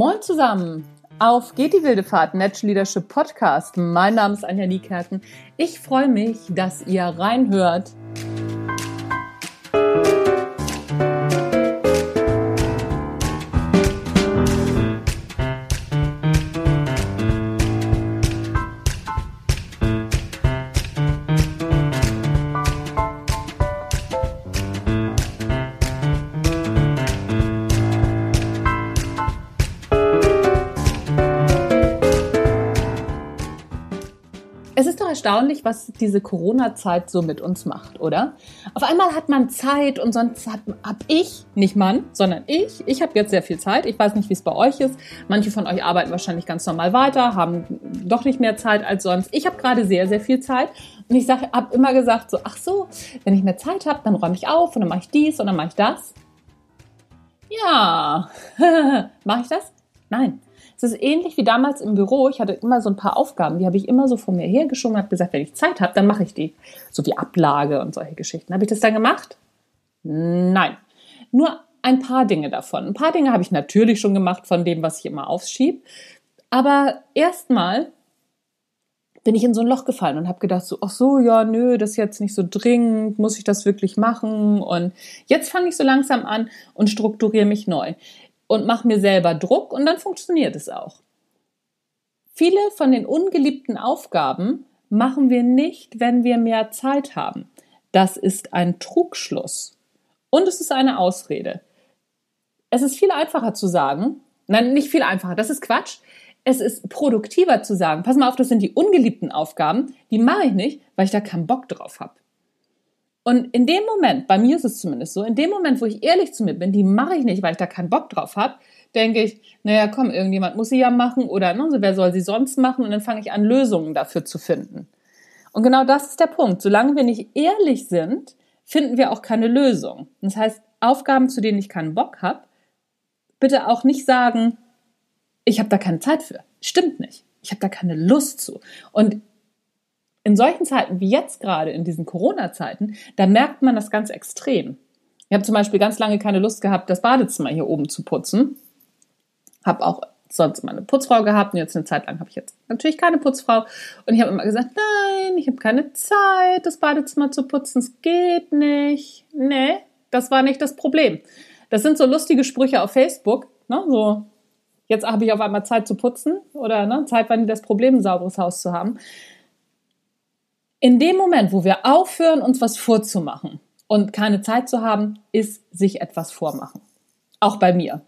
Moin zusammen! Auf geht die wilde Fahrt Natural Leadership Podcast. Mein Name ist Anja Niekerken. Ich freue mich, dass ihr reinhört. Es ist doch erstaunlich, was diese Corona-Zeit so mit uns macht, oder? Auf einmal hat man Zeit und sonst hat, hab ich, nicht Mann, sondern ich, ich habe jetzt sehr viel Zeit. Ich weiß nicht, wie es bei euch ist. Manche von euch arbeiten wahrscheinlich ganz normal weiter, haben doch nicht mehr Zeit als sonst. Ich habe gerade sehr, sehr viel Zeit und ich habe immer gesagt so, ach so, wenn ich mehr Zeit habe, dann räume ich auf und dann mache ich dies und dann mache ich das. Ja, mache ich das? Nein. Es ist ähnlich wie damals im Büro. Ich hatte immer so ein paar Aufgaben, die habe ich immer so vor mir hergeschoben und habe gesagt, wenn ich Zeit habe, dann mache ich die. So wie Ablage und solche Geschichten. Habe ich das dann gemacht? Nein. Nur ein paar Dinge davon. Ein paar Dinge habe ich natürlich schon gemacht von dem, was ich immer aufschiebe. Aber erstmal bin ich in so ein Loch gefallen und habe gedacht so, ach so, ja, nö, das ist jetzt nicht so dringend, muss ich das wirklich machen? Und jetzt fange ich so langsam an und strukturiere mich neu und mache mir selber Druck und dann funktioniert es auch. Viele von den ungeliebten Aufgaben machen wir nicht, wenn wir mehr Zeit haben. Das ist ein Trugschluss. Und es ist eine Ausrede. Es ist viel einfacher zu sagen, nein, nicht viel einfacher, das ist Quatsch. Es ist produktiver zu sagen, pass mal auf, das sind die ungeliebten Aufgaben, die mache ich nicht, weil ich da keinen Bock drauf habe. Und in dem Moment, bei mir ist es zumindest so, in dem Moment, wo ich ehrlich zu mir bin, die mache ich nicht, weil ich da keinen Bock drauf habe, denke ich, naja, komm, irgendjemand muss sie ja machen oder ne, wer soll sie sonst machen? Und dann fange ich an, Lösungen dafür zu finden. Und genau das ist der Punkt. Solange wir nicht ehrlich sind, finden wir auch keine Lösung. Das heißt, Aufgaben, zu denen ich keinen Bock habe, bitte auch nicht sagen, ich habe da keine Zeit für. Stimmt nicht. Ich habe da keine Lust zu. Und in solchen Zeiten wie jetzt gerade, in diesen Corona-Zeiten, da merkt man das ganz extrem. Ich habe zum Beispiel ganz lange keine Lust gehabt, das Badezimmer hier oben zu putzen. Habe auch sonst immer eine Putzfrau gehabt und jetzt eine Zeit lang habe ich jetzt natürlich keine Putzfrau. Und ich habe immer gesagt, nein, ich habe keine Zeit, das Badezimmer zu putzen, es geht nicht. Nee, das war nicht das Problem. Das sind so lustige Sprüche auf Facebook, ne? so jetzt habe ich auf einmal Zeit zu putzen oder ne, Zeit war nie das Problem, ein sauberes Haus zu haben in dem Moment, wo wir aufhören, uns was vorzumachen und keine Zeit zu haben, ist sich etwas vormachen. Auch bei mir.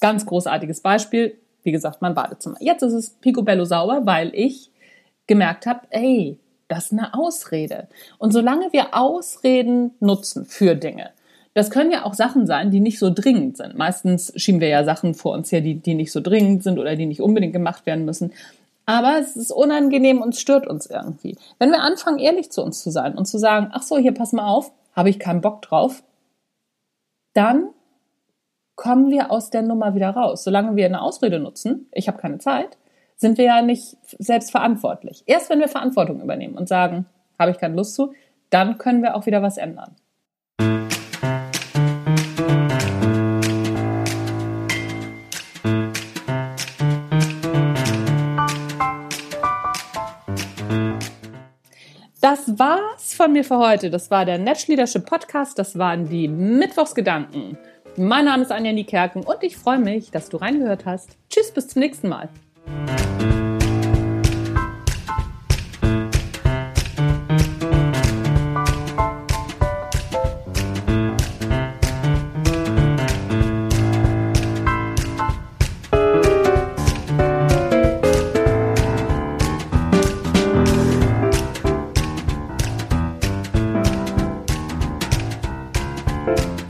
Ganz großartiges Beispiel. Wie gesagt, mein Badezimmer. Jetzt ist es picobello sauber, weil ich gemerkt habe, ey, das ist eine Ausrede. Und solange wir Ausreden nutzen für Dinge, das können ja auch Sachen sein, die nicht so dringend sind. Meistens schieben wir ja Sachen vor uns her, die, die nicht so dringend sind oder die nicht unbedingt gemacht werden müssen. Aber es ist unangenehm und stört uns irgendwie. Wenn wir anfangen, ehrlich zu uns zu sein und zu sagen, ach so, hier pass mal auf, habe ich keinen Bock drauf, dann kommen wir aus der Nummer wieder raus. Solange wir eine Ausrede nutzen, ich habe keine Zeit, sind wir ja nicht selbst verantwortlich. Erst wenn wir Verantwortung übernehmen und sagen, habe ich keine Lust zu, dann können wir auch wieder was ändern. Das war's von mir für heute. Das war der Netsch Leadership Podcast. Das waren die Mittwochsgedanken. Mein Name ist Anja Niekerken und ich freue mich, dass du reingehört hast. Tschüss, bis zum nächsten Mal. Bye.